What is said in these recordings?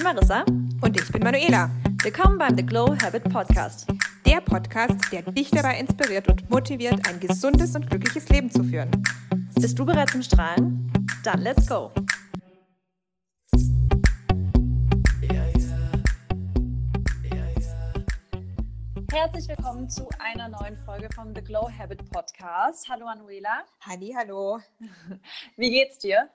bin Marissa. Und ich bin Manuela. Willkommen beim The Glow Habit Podcast. Der Podcast, der dich dabei inspiriert und motiviert, ein gesundes und glückliches Leben zu führen. Bist du bereit zum Strahlen? Dann let's go! Herzlich willkommen zu einer neuen Folge vom The Glow Habit Podcast. Hallo Manuela. Halli, hallo. Wie geht's dir?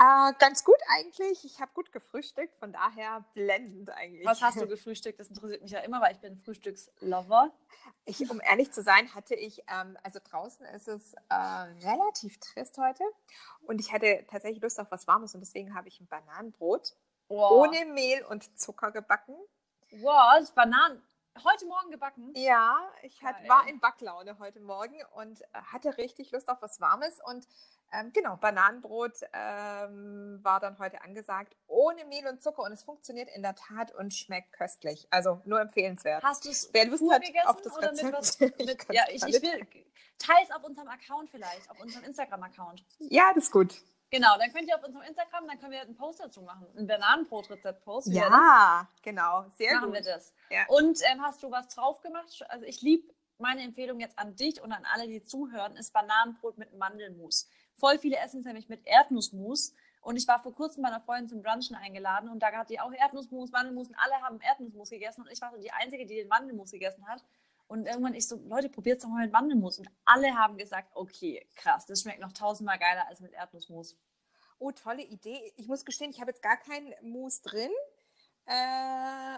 Äh, ganz gut eigentlich. Ich habe gut gefrühstückt, von daher blendend eigentlich. Was hast du gefrühstückt? Das interessiert mich ja immer, weil ich bin Frühstückslover. Ich, um ehrlich zu sein, hatte ich, ähm, also draußen ist es äh, relativ trist heute und ich hatte tatsächlich Lust auf was Warmes und deswegen habe ich ein Bananenbrot wow. ohne Mehl und Zucker gebacken. Wow, Bananen. Heute Morgen gebacken? Ja, ich hat, war in Backlaune heute Morgen und äh, hatte richtig Lust auf was Warmes und ähm, genau, Bananenbrot ähm, war dann heute angesagt, ohne Mehl und Zucker und es funktioniert in der Tat und schmeckt köstlich. Also nur empfehlenswert. Hast du es hat auf das Rezept? Mit was, mit, ja, ich, ich will, teils auf unserem Account vielleicht, auf unserem Instagram-Account. Ja, das ist gut. Genau, dann könnt ihr auf unserem Instagram, dann können wir einen Post dazu machen, ein Bananenbrot-Rezept-Post. Ja, genau, sehr machen gut. Machen wir das. Ja. Und ähm, hast du was drauf gemacht? Also ich liebe meine Empfehlung jetzt an dich und an alle, die zuhören, ist Bananenbrot mit Mandelmus. Voll viele essen es nämlich mit Erdnussmus. Und ich war vor kurzem bei einer Freundin zum Brunchen eingeladen und da hat die auch Erdnussmus, Mandelmus und alle haben Erdnussmus gegessen und ich war so die Einzige, die den Mandelmus gegessen hat. Und irgendwann ich so, Leute, probiert es doch mal mit Mandelmus. Und alle haben gesagt, okay, krass, das schmeckt noch tausendmal geiler als mit Erdnussmus. Oh, tolle Idee. Ich muss gestehen, ich habe jetzt gar keinen Mousse drin. Äh,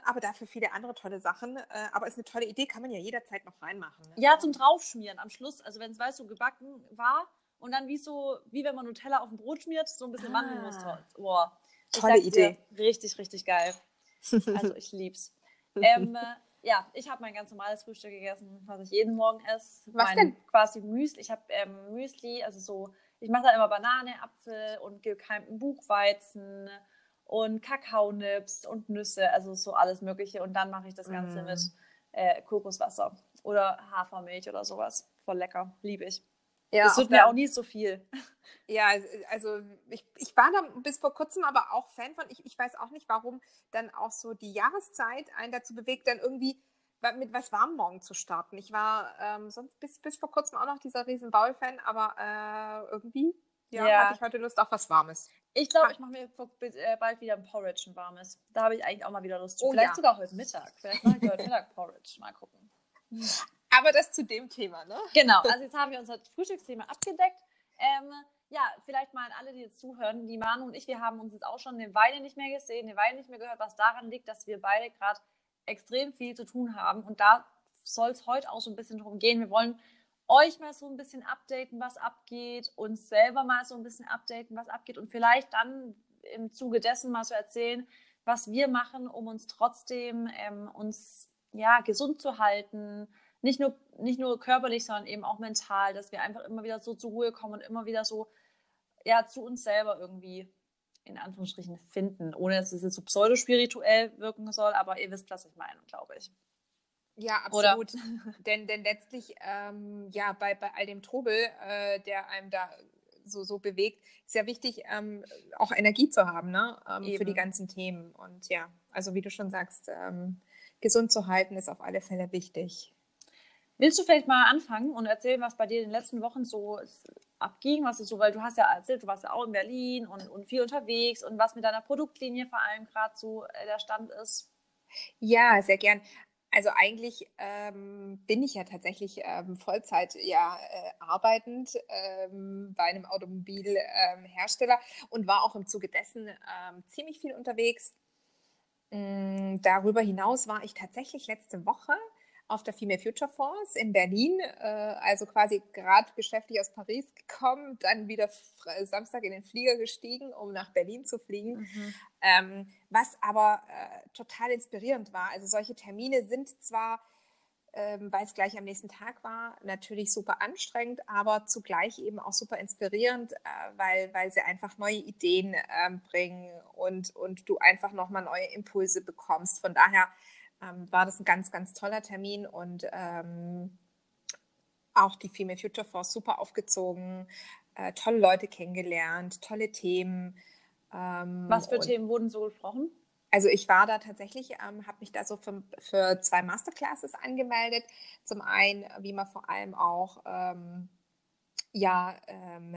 aber dafür viele andere tolle Sachen. Äh, aber ist eine tolle Idee, kann man ja jederzeit noch reinmachen. Ne? Ja, zum Draufschmieren am Schluss. Also wenn es, weißt du, gebacken war und dann wie so, wie wenn man Nutella auf dem Brot schmiert, so ein bisschen ah, Mandelmus drauf. Boah. Tolle Idee. Dir, richtig, richtig geil. Also ich lieb's. ähm, ja, ich habe mein ganz normales Frühstück gegessen, was ich jeden Morgen esse. Was mein, denn? Quasi Müsli. Ich habe ähm, Müsli, also so, ich mache da immer Banane, Apfel und gekeimten Buchweizen und Kakaonips und Nüsse, also so alles Mögliche. Und dann mache ich das Ganze mm. mit äh, Kokoswasser oder Hafermilch oder sowas. Voll lecker, liebe ich. Ja, das wird mir auch nie so viel. Ja, also ich, ich war da bis vor kurzem aber auch Fan von. Ich, ich weiß auch nicht, warum dann auch so die Jahreszeit einen dazu bewegt, dann irgendwie mit was warm morgen zu starten. Ich war ähm, sonst bis, bis vor kurzem auch noch dieser riesen Baul-Fan, aber äh, irgendwie ja, ja, hatte ich heute Lust auf was Warmes. Ich glaube, ich mache mir äh, bald wieder ein Porridge, ein warmes. Da habe ich eigentlich auch mal wieder Lust zu. Oh, Vielleicht ja. sogar heute Mittag. Vielleicht mache ich heute Mittag Porridge. Mal gucken. Aber das zu dem Thema, ne? Genau, also jetzt haben wir unser Frühstücksthema abgedeckt. Ähm, ja, vielleicht mal an alle, die jetzt zuhören. Die Manu und ich, wir haben uns jetzt auch schon eine Weile nicht mehr gesehen, eine Weile nicht mehr gehört, was daran liegt, dass wir beide gerade extrem viel zu tun haben. Und da soll es heute auch so ein bisschen drum gehen. Wir wollen euch mal so ein bisschen updaten, was abgeht, uns selber mal so ein bisschen updaten, was abgeht und vielleicht dann im Zuge dessen mal so erzählen, was wir machen, um uns trotzdem ähm, uns ja gesund zu halten, nicht nur, nicht nur körperlich, sondern eben auch mental, dass wir einfach immer wieder so zur Ruhe kommen und immer wieder so ja, zu uns selber irgendwie in Anführungsstrichen finden, ohne dass es jetzt so pseudospirituell wirken soll, aber ihr wisst, was ich meine, glaube ich. Ja, absolut. denn, denn letztlich, ähm, ja, bei, bei all dem Trubel, äh, der einem da so, so bewegt, ist ja wichtig, ähm, auch Energie zu haben, ne? Ähm, für die ganzen Themen. Und ja, also wie du schon sagst, ähm, gesund zu halten ist auf alle Fälle wichtig. Willst du vielleicht mal anfangen und erzählen, was bei dir in den letzten Wochen so abging? Was ist so, weil du hast ja erzählt, du warst ja auch in Berlin und, und viel unterwegs und was mit deiner Produktlinie vor allem gerade so äh, der Stand ist. Ja, sehr gern. Also eigentlich ähm, bin ich ja tatsächlich ähm, Vollzeit ja äh, arbeitend ähm, bei einem Automobilhersteller und war auch im Zuge dessen ähm, ziemlich viel unterwegs. Mm, darüber hinaus war ich tatsächlich letzte Woche auf der Female Future Force in Berlin, äh, also quasi gerade geschäftlich aus Paris gekommen, dann wieder Samstag in den Flieger gestiegen, um nach Berlin zu fliegen, mhm. ähm, was aber äh, total inspirierend war. Also solche Termine sind zwar, ähm, weil es gleich am nächsten Tag war, natürlich super anstrengend, aber zugleich eben auch super inspirierend, äh, weil, weil sie einfach neue Ideen ähm, bringen und, und du einfach nochmal neue Impulse bekommst. Von daher ähm, war das ein ganz, ganz toller Termin und ähm, auch die Female Future Force super aufgezogen, äh, tolle Leute kennengelernt, tolle Themen. Ähm, Was für Themen wurden so gesprochen? also ich war da tatsächlich, ähm, habe mich da so für, für, zwei Masterclasses angemeldet. Zum einen, wie man vor allem auch ähm, ja, ähm,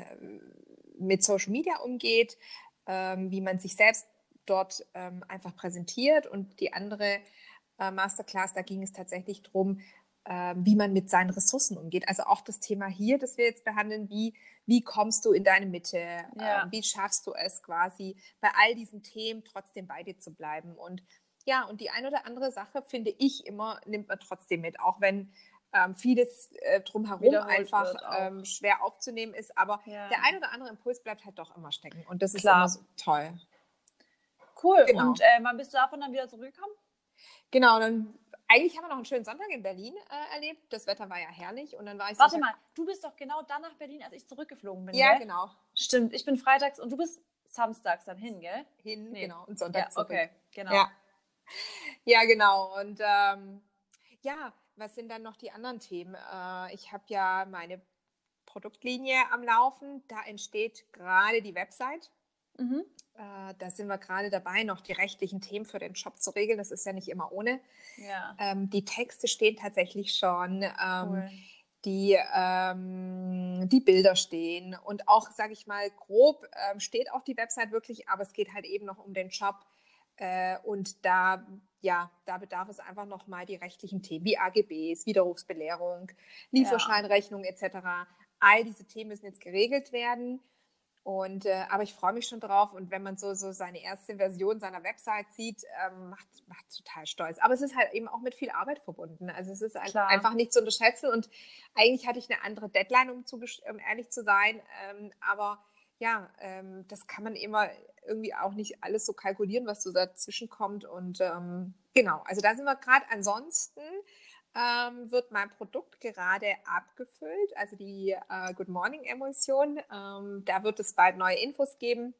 mit Social Media umgeht, ähm, wie man sich selbst dort ähm, einfach präsentiert. Und die andere äh, Masterclass, da ging es tatsächlich darum, ähm, wie man mit seinen Ressourcen umgeht. Also auch das Thema hier, das wir jetzt behandeln, wie, wie kommst du in deine Mitte, ja. äh, wie schaffst du es quasi bei all diesen Themen trotzdem bei dir zu bleiben. Und ja, und die eine oder andere Sache, finde ich immer, nimmt man trotzdem mit, auch wenn ähm, vieles äh, drumherum einfach ähm, schwer aufzunehmen ist. Aber ja. der ein oder andere Impuls bleibt halt doch immer stecken. Und das ist Klar. immer so toll. Cool. Genau. Und äh, wann bist du davon dann wieder zurückgekommen? Genau, dann eigentlich haben wir noch einen schönen Sonntag in Berlin äh, erlebt. Das Wetter war ja herrlich und dann war ich. Warte so mal, du bist doch genau dann nach Berlin, als ich zurückgeflogen bin. Ja, gell? genau. Stimmt, ich bin freitags und du bist samstags dann hin, gell? Hin, nee. genau. Und Sonntag ja, Okay, genau. Ja, ja genau. Und ähm, ja, was sind dann noch die anderen Themen? Äh, ich habe ja meine Produktlinie am Laufen. Da entsteht gerade die Website. Mhm. Äh, da sind wir gerade dabei, noch die rechtlichen Themen für den Shop zu regeln. Das ist ja nicht immer ohne. Ja. Ähm, die Texte stehen tatsächlich schon. Ähm, cool. Die, ähm, die Bilder stehen und auch, sage ich mal, grob ähm, steht auch die Website wirklich, aber es geht halt eben noch um den Shop. Äh, und da, ja, da bedarf es einfach nochmal die rechtlichen Themen wie AGBs, Widerrufsbelehrung, Lieferscheinrechnung ja. etc. All diese Themen müssen jetzt geregelt werden. Und, äh, aber ich freue mich schon drauf. Und wenn man so, so seine erste Version seiner Website sieht, ähm, macht, macht total stolz. Aber es ist halt eben auch mit viel Arbeit verbunden. Also es ist Klar. einfach nicht zu unterschätzen. Und eigentlich hatte ich eine andere Deadline, um, zu, um ehrlich zu sein. Ähm, aber ja, ähm, das kann man immer irgendwie auch nicht alles so kalkulieren, was so dazwischen kommt. Und ähm, genau, also da sind wir gerade. Ansonsten ähm, wird mein Produkt gerade abgefüllt, also die äh, Good Morning Emulsion. Ähm, da wird es bald neue Infos geben.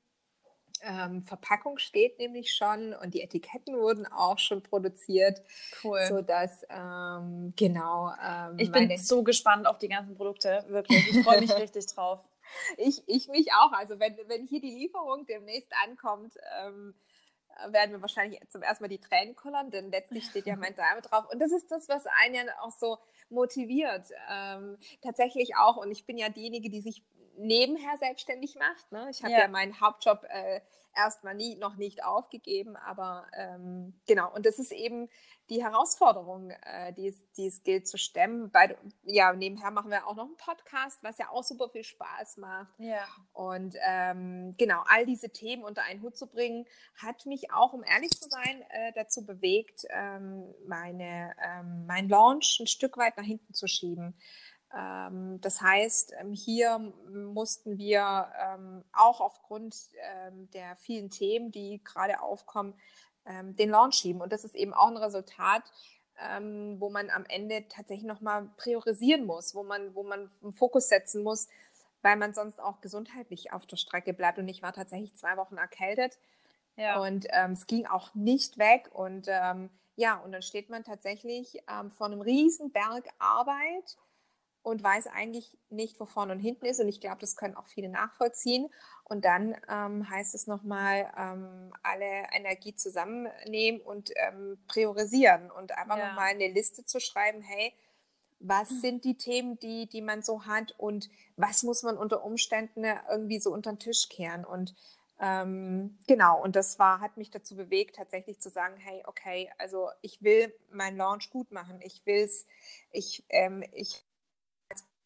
Ähm, Verpackung steht nämlich schon und die Etiketten wurden auch schon produziert. Cool. Sodass, ähm, genau. Ähm, ich bin so gespannt auf die ganzen Produkte, wirklich. Ich freue mich richtig drauf. Ich, ich mich auch. Also, wenn, wenn hier die Lieferung demnächst ankommt, ähm, werden wir wahrscheinlich zum ersten Mal die Tränen kullern, denn letztlich steht ja mein Name drauf. Und das ist das, was einen ja auch so motiviert. Ähm, tatsächlich auch. Und ich bin ja diejenige, die sich nebenher selbstständig macht. Ne? Ich habe ja. ja. meinen Hauptjob äh, erstmal nie noch nicht aufgegeben, aber ähm, genau. Und das ist eben die Herausforderung, äh, die, die es gilt zu stemmen. Bei, ja, nebenher machen wir auch noch einen Podcast, was ja auch super viel Spaß macht. Ja. Und ähm, genau, all diese Themen unter einen Hut zu bringen, hat mich auch, um ehrlich zu sein, äh, dazu bewegt, ähm, meine, ähm, mein Launch ein Stück weit nach hinten zu schieben. Ähm, das heißt, ähm, hier mussten wir ähm, auch aufgrund der vielen Themen, die gerade aufkommen, den Launch schieben. Und das ist eben auch ein Resultat, wo man am Ende tatsächlich nochmal priorisieren muss, wo man, wo man einen Fokus setzen muss, weil man sonst auch gesundheitlich auf der Strecke bleibt. Und ich war tatsächlich zwei Wochen erkältet. Ja. Und ähm, es ging auch nicht weg. Und ähm, ja, und dann steht man tatsächlich ähm, vor einem riesen Berg Arbeit und weiß eigentlich nicht, wo vorne und hinten ist. Und ich glaube, das können auch viele nachvollziehen. Und dann ähm, heißt es nochmal, ähm, alle Energie zusammennehmen und ähm, priorisieren und einfach ja. nochmal eine Liste zu schreiben, hey, was hm. sind die Themen, die, die man so hat und was muss man unter Umständen irgendwie so unter den Tisch kehren. Und ähm, genau, und das war, hat mich dazu bewegt, tatsächlich zu sagen, hey, okay, also ich will meinen Launch gut machen. Ich will es, ich, ähm, ich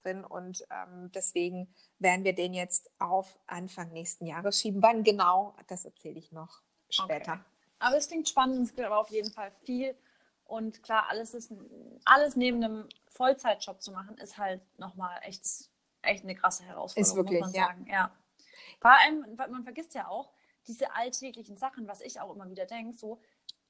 drin und ähm, deswegen werden wir den jetzt auf Anfang nächsten Jahres schieben. Wann genau, das erzähle ich noch später. Okay. Aber es klingt spannend, es gibt aber auf jeden Fall viel und klar, alles ist alles neben einem Vollzeitjob zu machen, ist halt nochmal echt, echt eine krasse Herausforderung, ist wirklich, muss man ja. sagen. Ja. Vor allem, man vergisst ja auch diese alltäglichen Sachen, was ich auch immer wieder denke, so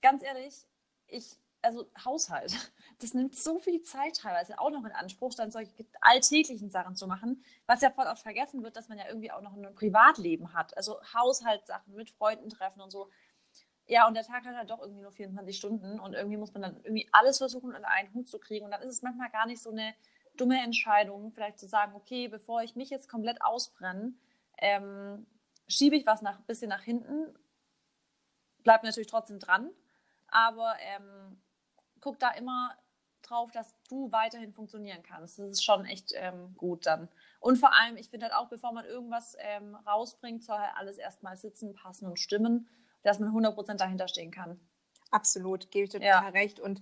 ganz ehrlich, ich also Haushalt, das nimmt so viel Zeit teilweise auch noch in Anspruch, dann solche alltäglichen Sachen zu machen, was ja voll oft vergessen wird, dass man ja irgendwie auch noch ein Privatleben hat. Also Haushaltssachen mit Freunden treffen und so. Ja, und der Tag hat halt doch irgendwie nur 24 Stunden und irgendwie muss man dann irgendwie alles versuchen, unter einen Hut zu kriegen. Und dann ist es manchmal gar nicht so eine dumme Entscheidung, vielleicht zu sagen, okay, bevor ich mich jetzt komplett ausbrenne, ähm, schiebe ich was ein bisschen nach hinten bleib natürlich trotzdem dran, aber ähm, guck da immer drauf, dass du weiterhin funktionieren kannst. Das ist schon echt ähm, gut dann. Und vor allem, ich finde halt auch, bevor man irgendwas ähm, rausbringt, soll halt alles erstmal sitzen, passen und stimmen, dass man 100% dahinter stehen kann. Absolut, gebe ich total ja. recht. Und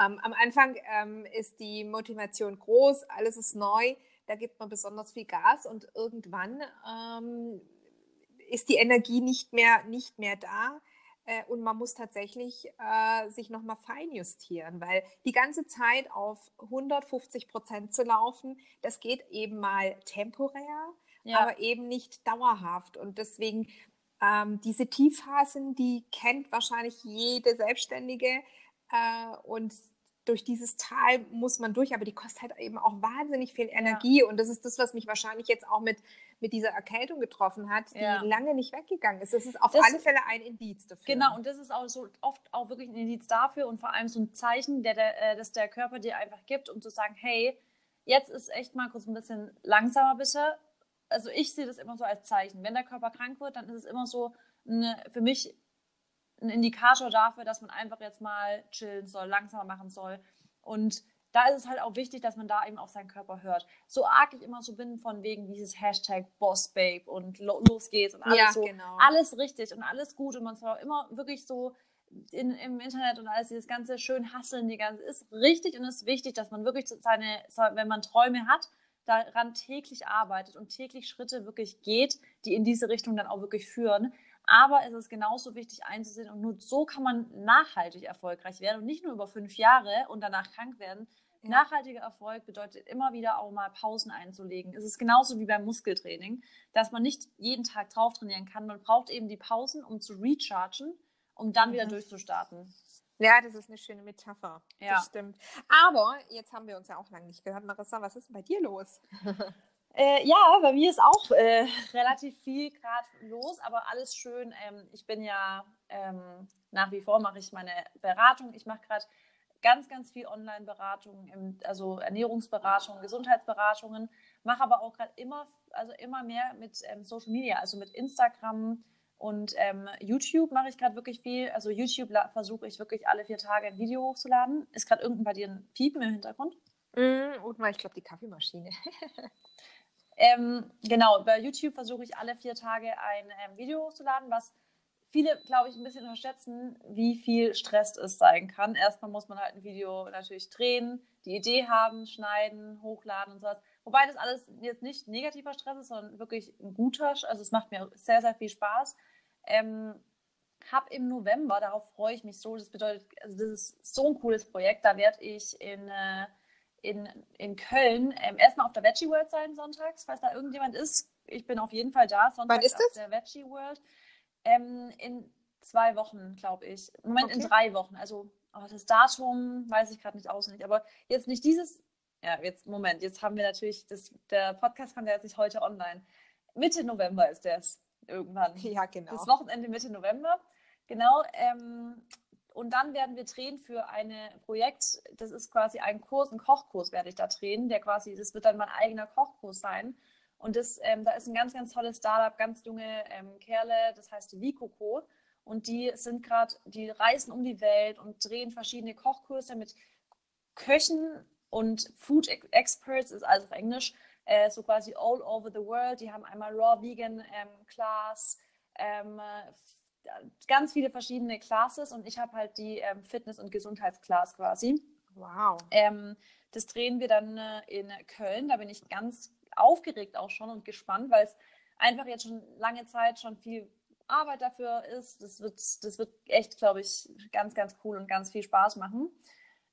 ähm, am Anfang ähm, ist die Motivation groß, alles ist neu, da gibt man besonders viel Gas und irgendwann ähm, ist die Energie nicht mehr, nicht mehr da. Äh, und man muss tatsächlich äh, sich nochmal feinjustieren, weil die ganze Zeit auf 150 Prozent zu laufen, das geht eben mal temporär, ja. aber eben nicht dauerhaft. Und deswegen ähm, diese Tiefphasen, die kennt wahrscheinlich jede Selbstständige. Äh, und durch dieses Tal muss man durch, aber die kostet halt eben auch wahnsinnig viel Energie. Ja. Und das ist das, was mich wahrscheinlich jetzt auch mit, mit dieser Erkältung getroffen hat, die ja. lange nicht weggegangen ist. Das ist auf das, alle Fälle ein Indiz dafür. Genau, und das ist auch so oft auch wirklich ein Indiz dafür und vor allem so ein Zeichen, der, der, äh, das der Körper dir einfach gibt, um zu sagen, hey, jetzt ist echt mal kurz ein bisschen langsamer bitte also ich sehe das immer so als Zeichen. Wenn der Körper krank wird, dann ist es immer so eine, für mich ein Indikator dafür, dass man einfach jetzt mal chillen soll, langsamer machen soll. Und da ist es halt auch wichtig, dass man da eben auf seinen Körper hört. So arg ich immer so bin von wegen dieses Hashtag Bossbabe und los geht's und alles ja, so. Genau. Alles richtig und alles gut und man soll immer wirklich so in, im Internet und alles dieses ganze schön hasseln, die ganze ist richtig und ist wichtig, dass man wirklich seine, wenn man Träume hat, daran täglich arbeitet und täglich Schritte wirklich geht, die in diese Richtung dann auch wirklich führen. Aber es ist genauso wichtig einzusehen und nur so kann man nachhaltig erfolgreich werden und nicht nur über fünf Jahre und danach krank werden. Ja. Nachhaltiger Erfolg bedeutet immer wieder auch mal Pausen einzulegen. Es ist genauso wie beim Muskeltraining, dass man nicht jeden Tag drauf trainieren kann. Man braucht eben die Pausen, um zu rechargen, um dann mhm. wieder durchzustarten. Ja, das ist eine schöne Metapher. Ja. Das stimmt. Aber jetzt haben wir uns ja auch lange nicht gehört. Marissa, was ist denn bei dir los? Äh, ja, bei mir ist auch äh, relativ viel gerade los, aber alles schön. Ähm, ich bin ja ähm, nach wie vor mache ich meine Beratung. Ich mache gerade ganz, ganz viel Online-Beratung, also Ernährungsberatung, Gesundheitsberatungen, mache aber auch gerade immer, also immer mehr mit ähm, Social Media, also mit Instagram, und ähm, YouTube mache ich gerade wirklich viel. Also YouTube versuche ich wirklich alle vier Tage ein Video hochzuladen. Ist gerade irgendein bei dir ein Piepen im Hintergrund? Mm, und mal, ich glaube, die Kaffeemaschine. ähm, genau, bei YouTube versuche ich alle vier Tage ein ähm, Video hochzuladen, was viele, glaube ich, ein bisschen unterschätzen, wie viel Stress es sein kann. Erstmal muss man halt ein Video natürlich drehen, die Idee haben, schneiden, hochladen und sowas. Wobei das alles jetzt nicht negativer Stress ist, sondern wirklich ein guter, also es macht mir sehr, sehr viel Spaß. Ähm, habe im November, darauf freue ich mich so, das bedeutet, also das ist so ein cooles Projekt, da werde ich in, äh, in, in Köln ähm, erstmal auf der Veggie World sein sonntags, falls da irgendjemand ist. Ich bin auf jeden Fall da, sonntags Wann ist das? auf der Veggie World. Ähm, in zwei Wochen, glaube ich. Im Moment okay. in drei Wochen. Also oh, das Datum weiß ich gerade nicht auswendig, aber jetzt nicht dieses ja, jetzt, Moment, jetzt haben wir natürlich, das, der Podcast kommt ja jetzt nicht heute online. Mitte November ist das irgendwann. Ja, genau. Das Wochenende Mitte November. Genau. Ähm, und dann werden wir drehen für ein Projekt, das ist quasi ein Kurs, ein Kochkurs werde ich da drehen, der quasi, das wird dann mein eigener Kochkurs sein. Und das, ähm, da ist ein ganz, ganz tolles Startup, ganz junge ähm, Kerle, das heißt Vicoco. Und die sind gerade, die reisen um die Welt und drehen verschiedene Kochkurse mit Köchen und Food Experts ist also auf Englisch, äh, so quasi all over the world. Die haben einmal Raw Vegan ähm, Class, ähm, ganz viele verschiedene Classes und ich habe halt die ähm, Fitness- und Gesundheitsclass quasi. Wow. Ähm, das drehen wir dann äh, in Köln. Da bin ich ganz aufgeregt auch schon und gespannt, weil es einfach jetzt schon lange Zeit schon viel Arbeit dafür ist. Das wird, das wird echt, glaube ich, ganz, ganz cool und ganz viel Spaß machen.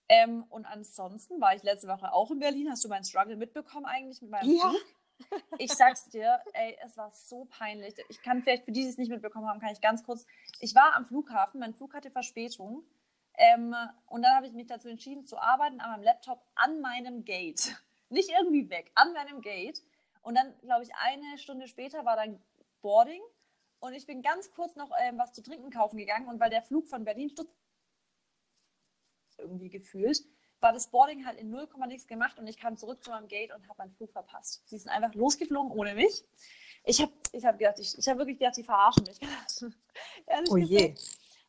Ähm, und ansonsten war ich letzte Woche auch in Berlin. Hast du meinen Struggle mitbekommen eigentlich mit meinem ja. Flug? Ich sag's dir, ey, es war so peinlich. Ich kann vielleicht für die, die es nicht mitbekommen haben, kann ich ganz kurz. Ich war am Flughafen, mein Flug hatte Verspätung. Ähm, und dann habe ich mich dazu entschieden, zu arbeiten an meinem Laptop an meinem Gate. Nicht irgendwie weg, an meinem Gate. Und dann, glaube ich, eine Stunde später war dann Boarding. Und ich bin ganz kurz noch ähm, was zu trinken kaufen gegangen. Und weil der Flug von Berlin irgendwie gefühlt, war das Boarding halt in 0, nichts gemacht und ich kam zurück zu meinem Gate und habe meinen Flug verpasst. Sie sind einfach losgeflogen ohne mich. Ich habe ich hab gedacht, ich, ich habe wirklich gedacht, die verarschen mich. oh je.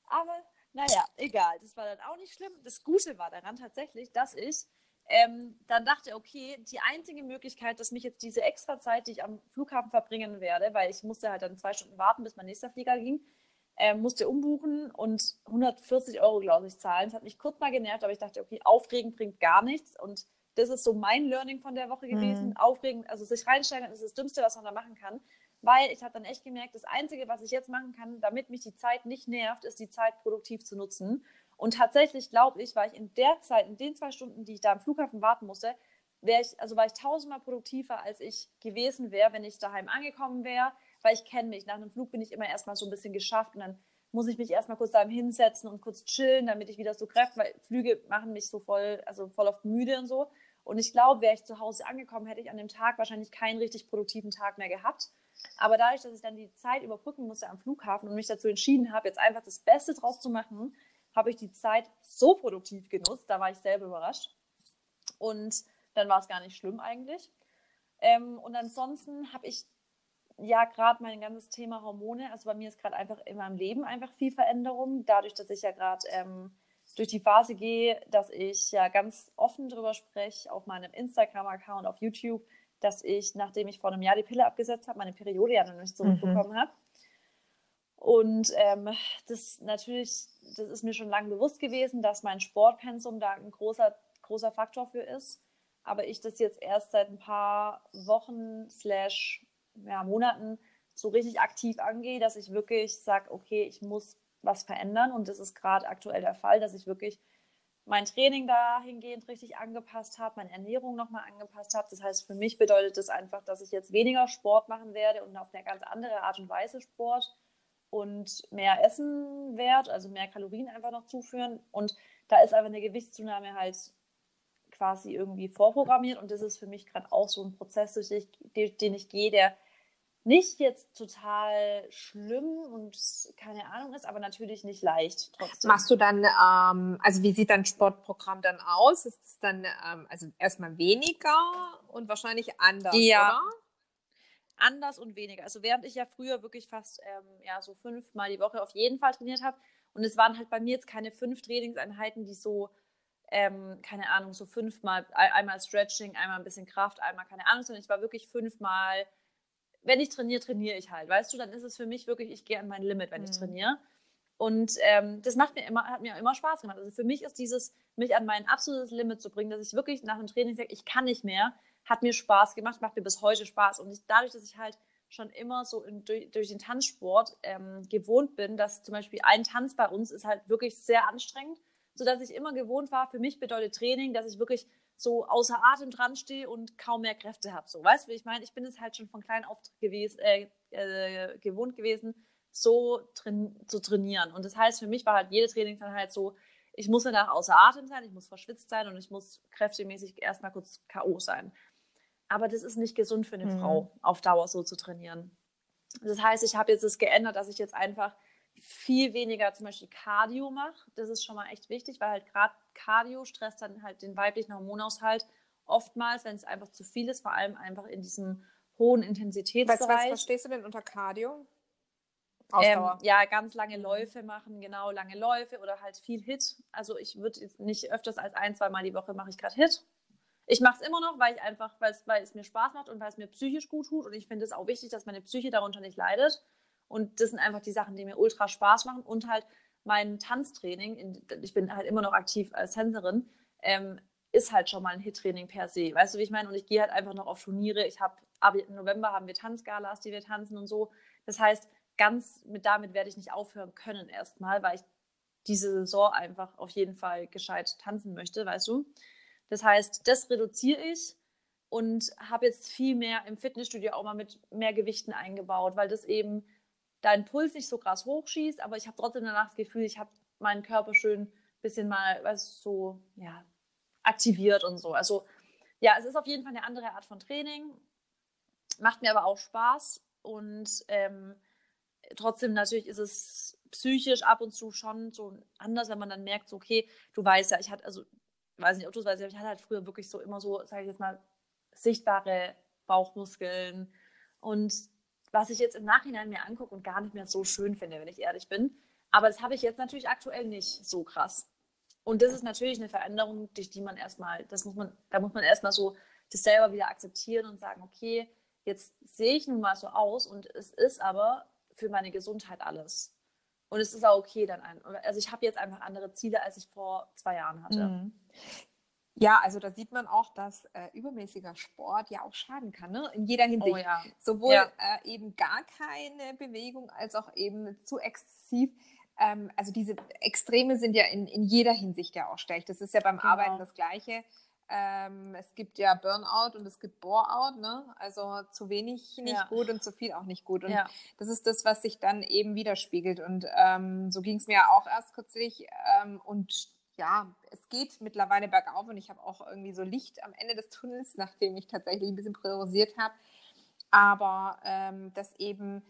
Aber naja, egal. Das war dann auch nicht schlimm. Das Gute war daran tatsächlich, dass ich ähm, dann dachte, okay, die einzige Möglichkeit, dass mich jetzt diese extra Zeit, die ich am Flughafen verbringen werde, weil ich musste halt dann zwei Stunden warten, bis mein nächster Flieger ging, ähm, musste umbuchen und 140 Euro, glaube ich, zahlen. Das hat mich kurz mal genervt, aber ich dachte, okay, aufregend bringt gar nichts. Und das ist so mein Learning von der Woche gewesen. Mhm. Aufregend, also sich reinsteigen, ist das Dümmste, was man da machen kann. Weil ich habe dann echt gemerkt, das Einzige, was ich jetzt machen kann, damit mich die Zeit nicht nervt, ist die Zeit produktiv zu nutzen. Und tatsächlich glaube ich, war ich in der Zeit, in den zwei Stunden, die ich da am Flughafen warten musste, wäre ich, also war ich tausendmal produktiver, als ich gewesen wäre, wenn ich daheim angekommen wäre, weil ich kenne mich. Nach einem Flug bin ich immer erstmal so ein bisschen geschafft und dann muss ich mich erstmal kurz daheim hinsetzen und kurz chillen, damit ich wieder so Kräfte, weil Flüge machen mich so voll, also voll oft müde und so. Und ich glaube, wäre ich zu Hause angekommen, hätte ich an dem Tag wahrscheinlich keinen richtig produktiven Tag mehr gehabt. Aber dadurch, dass ich dann die Zeit überbrücken musste am Flughafen und mich dazu entschieden habe, jetzt einfach das Beste draus zu machen, habe ich die Zeit so produktiv genutzt. Da war ich selber überrascht. Und dann war es gar nicht schlimm eigentlich. Ähm, und ansonsten habe ich ja gerade mein ganzes Thema Hormone. Also bei mir ist gerade einfach in meinem Leben einfach viel Veränderung. Dadurch, dass ich ja gerade ähm, durch die Phase gehe, dass ich ja ganz offen darüber spreche auf meinem Instagram-Account, auf YouTube, dass ich, nachdem ich vor einem Jahr die Pille abgesetzt habe, meine Periode ja noch nicht zurückbekommen mhm. habe. Und ähm, das natürlich, das ist mir schon lange bewusst gewesen, dass mein Sportpensum da ein großer, großer Faktor für ist. Aber ich das jetzt erst seit ein paar Wochen slash ja, Monaten so richtig aktiv angehe, dass ich wirklich sage, okay, ich muss was verändern. Und das ist gerade aktuell der Fall, dass ich wirklich mein Training dahingehend richtig angepasst habe, meine Ernährung nochmal angepasst habe. Das heißt, für mich bedeutet das einfach, dass ich jetzt weniger Sport machen werde und auf eine ganz andere Art und Weise Sport und mehr essen werde, also mehr Kalorien einfach noch zuführen. Und da ist einfach eine Gewichtszunahme halt quasi irgendwie vorprogrammiert. Und das ist für mich gerade auch so ein Prozess, den ich gehe, der nicht jetzt total schlimm und keine Ahnung ist, aber natürlich nicht leicht trotzdem. Machst du dann, ähm, also wie sieht dein Sportprogramm dann aus? Ist es dann ähm, also erstmal weniger und wahrscheinlich anders, ja. oder? anders und weniger. Also während ich ja früher wirklich fast ähm, ja, so fünfmal die Woche auf jeden Fall trainiert habe und es waren halt bei mir jetzt keine fünf Trainingseinheiten, die so, ähm, keine Ahnung, so fünfmal, einmal Stretching, einmal ein bisschen Kraft, einmal keine Ahnung, sondern ich war wirklich fünfmal, wenn ich trainiere, trainiere ich halt, weißt du, dann ist es für mich wirklich, ich gehe an mein Limit, wenn mhm. ich trainiere. Und ähm, das macht mir immer, hat mir immer Spaß gemacht. Also für mich ist dieses, mich an mein absolutes Limit zu bringen, dass ich wirklich nach dem Training sage, ich kann nicht mehr, hat mir Spaß gemacht, macht mir bis heute Spaß. Und ich, dadurch, dass ich halt schon immer so in, durch, durch, den Tanzsport ähm, gewohnt bin, dass zum Beispiel ein Tanz bei uns ist halt wirklich sehr anstrengend, sodass ich immer gewohnt war, für mich bedeutet Training, dass ich wirklich so außer Atem dran stehe und kaum mehr Kräfte habe. So, weißt du, wie ich meine? Ich bin es halt schon von klein auf gewesen, äh, äh, gewohnt gewesen, so train zu trainieren. Und das heißt, für mich war halt jede Trainingseinheit so, ich muss danach außer Atem sein, ich muss verschwitzt sein und ich muss kräftemäßig erstmal kurz K.O. sein. Aber das ist nicht gesund für eine mhm. Frau, auf Dauer so zu trainieren. Das heißt, ich habe jetzt es das geändert, dass ich jetzt einfach viel weniger zum Beispiel Cardio mache. Das ist schon mal echt wichtig, weil halt gerade Cardio stresst dann halt den weiblichen Hormonaushalt oftmals, wenn es einfach zu viel ist, vor allem einfach in diesem hohen Intensitätsbereich. Was, was verstehst du denn unter Cardio? Ähm, ja, ganz lange Läufe machen, genau, lange Läufe oder halt viel Hit. Also ich würde jetzt nicht öfters als ein, zwei Mal die Woche mache ich gerade Hit. Ich mache es immer noch, weil ich einfach, weil es mir Spaß macht und weil es mir psychisch gut tut. Und ich finde es auch wichtig, dass meine Psyche darunter nicht leidet. Und das sind einfach die Sachen, die mir ultra Spaß machen. Und halt mein Tanztraining, in, ich bin halt immer noch aktiv als Tänzerin, ähm, ist halt schon mal ein Hit-Training per se. Weißt du, wie ich meine? Und ich gehe halt einfach noch auf Turniere. Ich habe, im November haben wir Tanzgalas, die wir tanzen und so. Das heißt, ganz mit damit werde ich nicht aufhören können erstmal, weil ich diese Saison einfach auf jeden Fall gescheit tanzen möchte, weißt du? Das heißt, das reduziere ich und habe jetzt viel mehr im Fitnessstudio auch mal mit mehr Gewichten eingebaut, weil das eben deinen Puls nicht so krass hochschießt, aber ich habe trotzdem danach das Gefühl, ich habe meinen Körper schön ein bisschen mal, was so, ja, aktiviert und so. Also ja, es ist auf jeden Fall eine andere Art von Training, macht mir aber auch Spaß und ähm, trotzdem natürlich ist es psychisch ab und zu schon so anders, wenn man dann merkt, so, okay, du weißt ja, ich hatte, also weiß nicht, ob du es weißt, aber ich hatte halt früher wirklich so immer so, sage ich jetzt mal, sichtbare Bauchmuskeln. Und was ich jetzt im Nachhinein mir angucke und gar nicht mehr so schön finde, wenn ich ehrlich bin. Aber das habe ich jetzt natürlich aktuell nicht so krass. Und das ist natürlich eine Veränderung, durch die man erstmal, das muss man, da muss man erstmal so das selber wieder akzeptieren und sagen, okay, jetzt sehe ich nun mal so aus und es ist aber für meine Gesundheit alles. Und es ist auch okay dann ein. Also ich habe jetzt einfach andere Ziele, als ich vor zwei Jahren hatte. Mhm. Ja, also da sieht man auch, dass äh, übermäßiger Sport ja auch schaden kann, ne? in jeder Hinsicht. Oh, ja. Sowohl ja. Äh, eben gar keine Bewegung als auch eben zu exzessiv. Ähm, also diese Extreme sind ja in, in jeder Hinsicht ja auch schlecht. Das ist ja beim genau. Arbeiten das Gleiche. Ähm, es gibt ja Burnout und es gibt Boreout, ne? Also zu wenig nicht ja. gut und zu viel auch nicht gut. Und ja. das ist das, was sich dann eben widerspiegelt. Und ähm, so ging es mir auch erst kürzlich. Ähm, und ja, es geht mittlerweile bergauf und ich habe auch irgendwie so Licht am Ende des Tunnels, nachdem ich tatsächlich ein bisschen priorisiert habe. Aber ähm, dass eben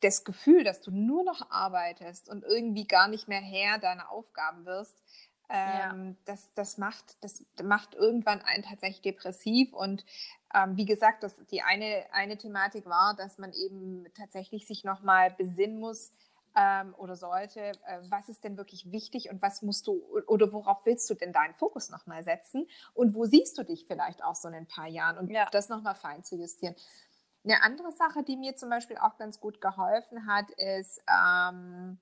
das Gefühl, dass du nur noch arbeitest und irgendwie gar nicht mehr Herr deiner Aufgaben wirst, ähm, ja. das, das, macht, das macht irgendwann einen tatsächlich depressiv. Und ähm, wie gesagt, das, die eine, eine Thematik war, dass man eben tatsächlich sich nochmal besinnen muss, ähm, oder sollte, äh, was ist denn wirklich wichtig und was musst du oder worauf willst du denn deinen Fokus nochmal setzen und wo siehst du dich vielleicht auch so in ein paar Jahren und ja. das nochmal fein zu justieren. Eine andere Sache, die mir zum Beispiel auch ganz gut geholfen hat, ist, ähm,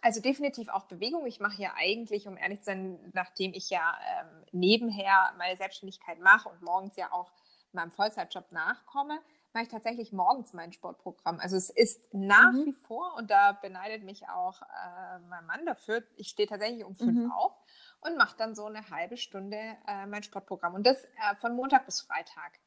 also definitiv auch Bewegung. Ich mache ja eigentlich, um ehrlich zu sein, nachdem ich ja ähm, nebenher meine Selbstständigkeit mache und morgens ja auch meinem Vollzeitjob nachkomme, mache ich tatsächlich morgens mein Sportprogramm. Also es ist nach mhm. wie vor, und da beneidet mich auch äh, mein Mann dafür, ich stehe tatsächlich um fünf mhm. auf und mache dann so eine halbe Stunde äh, mein Sportprogramm. Und das äh, von Montag bis Freitag.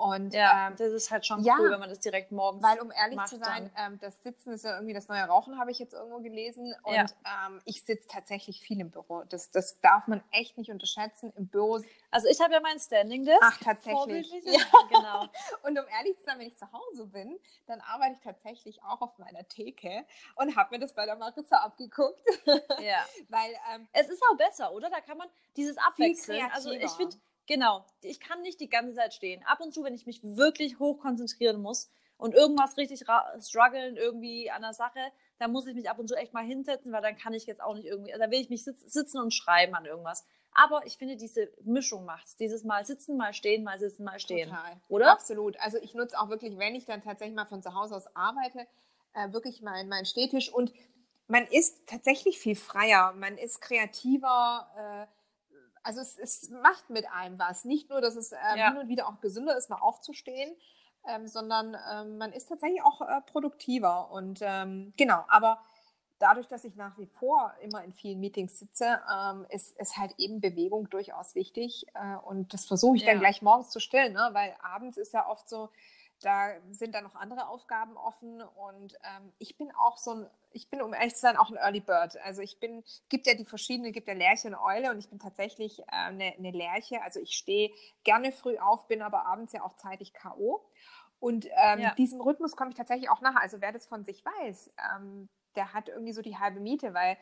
Und ja, ähm, das ist halt schon ja, cool, wenn man das direkt morgens Weil um ehrlich zu sein, ähm, das Sitzen ist ja irgendwie das neue Rauchen, habe ich jetzt irgendwo gelesen. Und ja. ähm, ich sitze tatsächlich viel im Büro. Das, das darf man echt nicht unterschätzen. Im Büro. Also ich habe ja mein Standing Desk. Ach, tatsächlich. Ja. genau. Und um ehrlich zu sein, wenn ich zu Hause bin, dann arbeite ich tatsächlich auch auf meiner Theke und habe mir das bei der Marissa abgeguckt. Ja. Weil ähm, es ist auch besser, oder? Da kann man dieses Abwechseln. Also ich finde Genau. Ich kann nicht die ganze Zeit stehen. Ab und zu, wenn ich mich wirklich hoch konzentrieren muss und irgendwas richtig strugglen irgendwie an der Sache, dann muss ich mich ab und zu echt mal hinsetzen, weil dann kann ich jetzt auch nicht irgendwie, da will ich mich sitzen und schreiben an irgendwas. Aber ich finde, diese Mischung macht's. Dieses Mal sitzen, mal stehen, mal sitzen, mal stehen. Total. Oder? Absolut. Also ich nutze auch wirklich, wenn ich dann tatsächlich mal von zu Hause aus arbeite, äh, wirklich meinen mein Stehtisch und man ist tatsächlich viel freier, man ist kreativer, äh, also es, es macht mit einem was. Nicht nur, dass es ähm, ja. hin und wieder auch gesünder ist, mal aufzustehen, ähm, sondern ähm, man ist tatsächlich auch äh, produktiver. Und ähm, genau, aber dadurch, dass ich nach wie vor immer in vielen Meetings sitze, ähm, ist, ist halt eben Bewegung durchaus wichtig. Äh, und das versuche ich ja. dann gleich morgens zu stellen, ne? weil abends ist ja oft so, da sind dann noch andere Aufgaben offen und ähm, ich bin auch so ein, ich bin um ehrlich zu sein auch ein Early Bird. Also ich bin, gibt ja die verschiedenen, gibt ja Lerche und Eule und ich bin tatsächlich äh, eine, eine Lerche. Also ich stehe gerne früh auf, bin aber abends ja auch zeitig K.O. Und ähm, ja. diesem Rhythmus komme ich tatsächlich auch nach. Also wer das von sich weiß, ähm, der hat irgendwie so die halbe Miete, weil,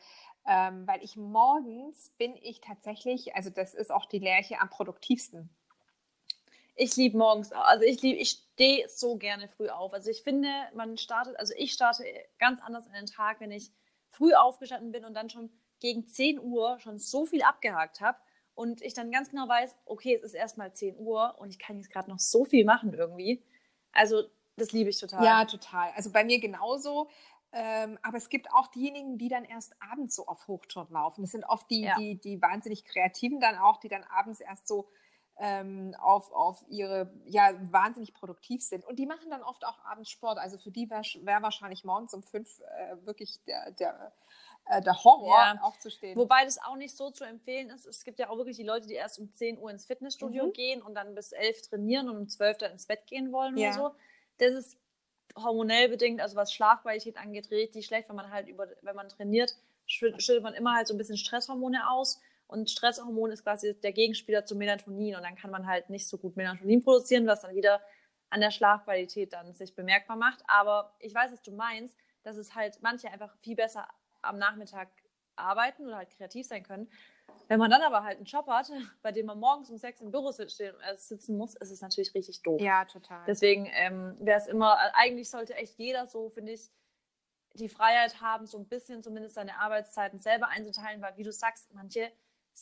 ähm, weil ich morgens bin ich tatsächlich, also das ist auch die Lerche am produktivsten. Ich liebe morgens, also ich liebe, ich stehe so gerne früh auf. Also ich finde, man startet, also ich starte ganz anders in den Tag, wenn ich früh aufgestanden bin und dann schon gegen 10 Uhr schon so viel abgehakt habe und ich dann ganz genau weiß, okay, es ist erstmal 10 Uhr und ich kann jetzt gerade noch so viel machen irgendwie. Also das liebe ich total. Ja, total. Also bei mir genauso. Ähm, aber es gibt auch diejenigen, die dann erst abends so auf Hochtouren laufen. Das sind oft die, ja. die, die wahnsinnig Kreativen dann auch, die dann abends erst so ähm, auf, auf ihre, ja, wahnsinnig produktiv sind. Und die machen dann oft auch abends Sport. Also für die wäre wär wahrscheinlich morgens um fünf äh, wirklich der, der, äh, der Horror ja. aufzustehen. Wobei das auch nicht so zu empfehlen ist. Es gibt ja auch wirklich die Leute, die erst um 10 Uhr ins Fitnessstudio mhm. gehen und dann bis 11 trainieren und um 12 dann ins Bett gehen wollen ja. oder so. Das ist hormonell bedingt, also was Schlafqualität angeht, richtig schlecht, wenn man halt über, wenn man trainiert, schüttet man immer halt so ein bisschen Stresshormone aus und Stresshormon ist quasi der Gegenspieler zu Melatonin. Und dann kann man halt nicht so gut Melatonin produzieren, was dann wieder an der Schlafqualität dann sich bemerkbar macht. Aber ich weiß, was du meinst, dass es halt manche einfach viel besser am Nachmittag arbeiten oder halt kreativ sein können. Wenn man dann aber halt einen Job hat, bei dem man morgens um sechs im Büro äh, sitzen muss, ist es natürlich richtig doof. Ja, total. Deswegen ähm, wäre es immer, eigentlich sollte echt jeder so, finde ich, die Freiheit haben, so ein bisschen zumindest seine Arbeitszeiten selber einzuteilen, weil wie du sagst, manche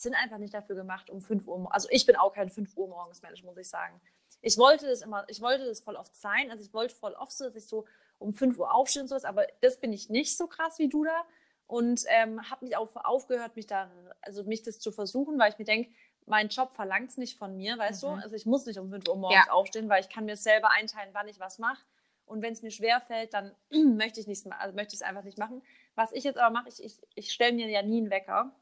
sind einfach nicht dafür gemacht, um 5 Uhr, also ich bin auch kein 5 Uhr morgens Mensch, muss ich sagen. Ich wollte das immer, ich wollte das voll oft sein, also ich wollte voll oft so, dass ich so um 5 Uhr aufstehe und sowas, aber das bin ich nicht so krass wie du da und ähm, habe mich auch aufgehört, mich da, also mich das zu versuchen, weil ich mir denke, mein Job verlangt es nicht von mir, weißt mhm. du? Also ich muss nicht um 5 Uhr morgens ja. aufstehen, weil ich kann mir selber einteilen, wann ich was mache. Und wenn es mir schwer fällt, dann möchte ich nichts, also möchte ich es einfach nicht machen. Was ich jetzt aber mache, ich, ich, ich stelle mir ja nie einen Wecker.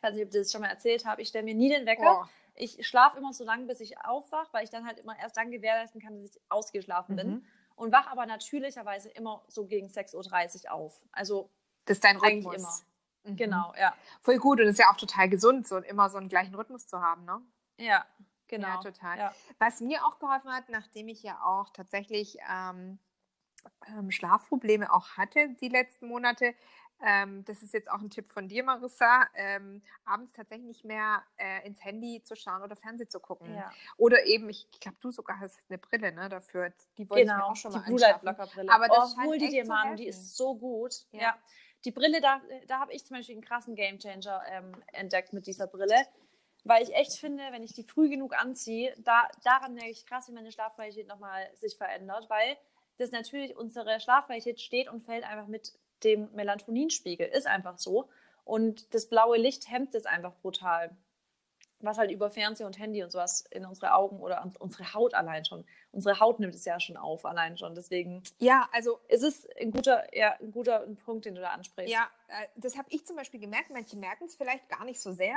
Ich weiß nicht, ob ich das schon mal erzählt habe. Ich stelle mir nie den Wecker. Oh. Ich schlafe immer so lange, bis ich aufwache, weil ich dann halt immer erst dann gewährleisten kann, dass ich ausgeschlafen mhm. bin. Und wache aber natürlicherweise immer so gegen 6.30 Uhr auf. Also das ist dein Rhythmus. immer. Mhm. Genau, ja. Voll gut und es ist ja auch total gesund, so immer so einen gleichen Rhythmus zu haben, ne? Ja, genau. Ja, total. Ja. Was mir auch geholfen hat, nachdem ich ja auch tatsächlich ähm, ähm, Schlafprobleme auch hatte die letzten Monate, ähm, das ist jetzt auch ein Tipp von dir, Marissa, ähm, abends tatsächlich nicht mehr äh, ins Handy zu schauen oder Fernsehen zu gucken. Ja. Oder eben, ich, glaube, du sogar hast eine Brille ne, dafür. Die wollte genau, ich mir genau, auch schon mal die Brille. Aber das oh, hol die dir mal, die ist so gut. Ja. ja. Die Brille, da, da habe ich zum Beispiel einen krassen Gamechanger ähm, entdeckt mit dieser Brille. Weil ich echt finde, wenn ich die früh genug anziehe, da, daran merke ich krass, wie meine Schlafqualität nochmal sich verändert, weil das natürlich unsere Schlafqualität steht und fällt einfach mit dem Melatoninspiegel. Ist einfach so. Und das blaue Licht hemmt es einfach brutal. Was halt über Fernseher und Handy und sowas in unsere Augen oder unsere Haut allein schon. Unsere Haut nimmt es ja schon auf, allein schon. Deswegen. Ja, also. Es ist ein guter, ja, ein guter Punkt, den du da ansprichst. Ja, äh, das habe ich zum Beispiel gemerkt. Manche merken es vielleicht gar nicht so sehr.